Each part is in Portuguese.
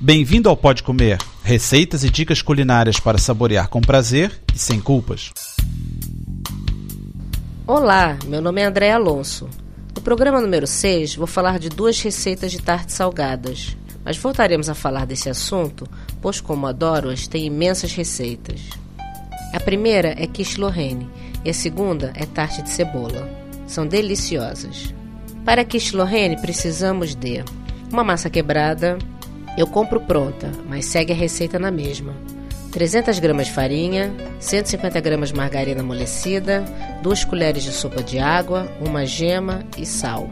Bem-vindo ao Pode Comer, receitas e dicas culinárias para saborear com prazer e sem culpas. Olá, meu nome é André Alonso. No programa número 6, vou falar de duas receitas de tartes salgadas. Mas voltaremos a falar desse assunto, pois, como adoro-as, tem imensas receitas. A primeira é quiche Lorraine e a segunda é tarte de cebola. São deliciosas. Para quiche Lorraine, precisamos de uma massa quebrada, eu compro pronta, mas segue a receita na mesma. 300 gramas de farinha, 150 gramas de margarina amolecida, 2 colheres de sopa de água, uma gema e sal.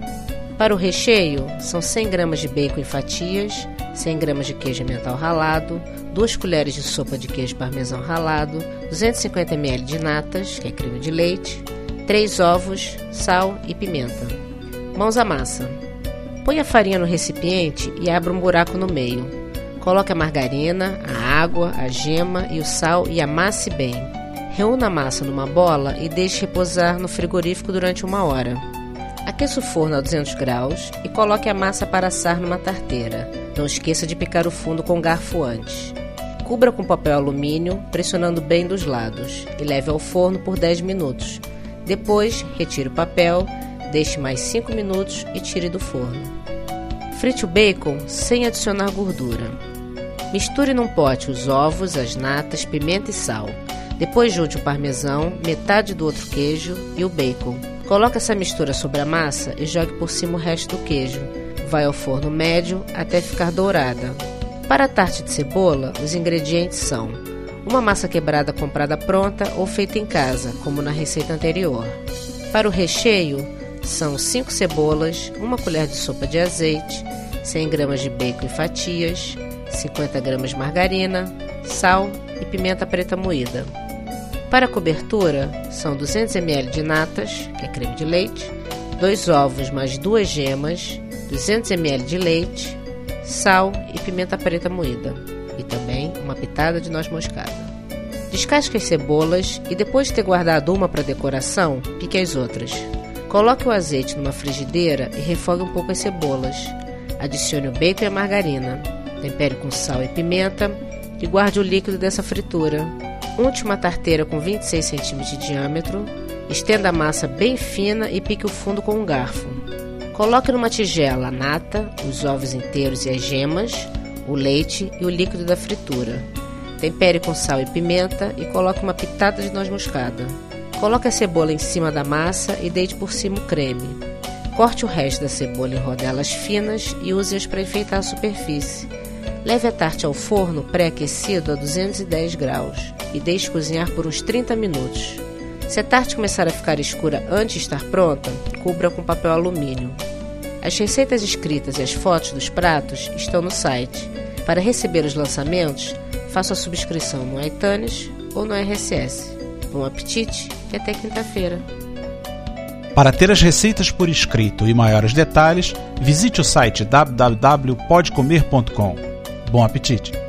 Para o recheio, são 100 gramas de bacon em fatias, 100 gramas de queijo mental ralado, 2 colheres de sopa de queijo parmesão ralado, 250 ml de natas, que é creme de leite, 3 ovos, sal e pimenta. Mãos à massa. Põe a farinha no recipiente e abra um buraco no meio. Coloque a margarina, a água, a gema e o sal e amasse bem. Reúna a massa numa bola e deixe repousar no frigorífico durante uma hora. Aqueça o forno a 200 graus e coloque a massa para assar numa tarteira. Não esqueça de picar o fundo com garfo antes. Cubra com papel alumínio, pressionando bem dos lados, e leve ao forno por 10 minutos. Depois, retire o papel Deixe mais 5 minutos e tire do forno. Frite o bacon sem adicionar gordura. Misture num pote os ovos, as natas, pimenta e sal. Depois junte o parmesão, metade do outro queijo e o bacon. Coloque essa mistura sobre a massa e jogue por cima o resto do queijo. Vai ao forno médio até ficar dourada. Para a tarte de cebola, os ingredientes são uma massa quebrada comprada pronta ou feita em casa, como na receita anterior. Para o recheio, são 5 cebolas, 1 colher de sopa de azeite, 100 gramas de bacon em fatias, 50 gramas de margarina, sal e pimenta preta moída. Para a cobertura, são 200 ml de natas, que é creme de leite, 2 ovos mais 2 gemas, 200 ml de leite, sal e pimenta preta moída, e também uma pitada de noz moscada. Descasque as cebolas e depois de ter guardado uma para decoração, pique as outras. Coloque o azeite numa frigideira e refogue um pouco as cebolas. Adicione o bacon e a margarina. Tempere com sal e pimenta e guarde o líquido dessa fritura. Unte uma tarteira com 26 cm de diâmetro. Estenda a massa bem fina e pique o fundo com um garfo. Coloque numa tigela a nata, os ovos inteiros e as gemas, o leite e o líquido da fritura. Tempere com sal e pimenta e coloque uma pitada de noz moscada. Coloque a cebola em cima da massa e deite por cima o creme. Corte o resto da cebola em rodelas finas e use-as para enfeitar a superfície. Leve a tarte ao forno pré-aquecido a 210 graus e deixe cozinhar por uns 30 minutos. Se a tarte começar a ficar escura antes de estar pronta, cubra com papel alumínio. As receitas escritas e as fotos dos pratos estão no site. Para receber os lançamentos, faça a subscrição no iTunes ou no RSS. Bom apetite e até quinta-feira. Para ter as receitas por escrito e maiores detalhes, visite o site www.podcomer.com. Bom apetite!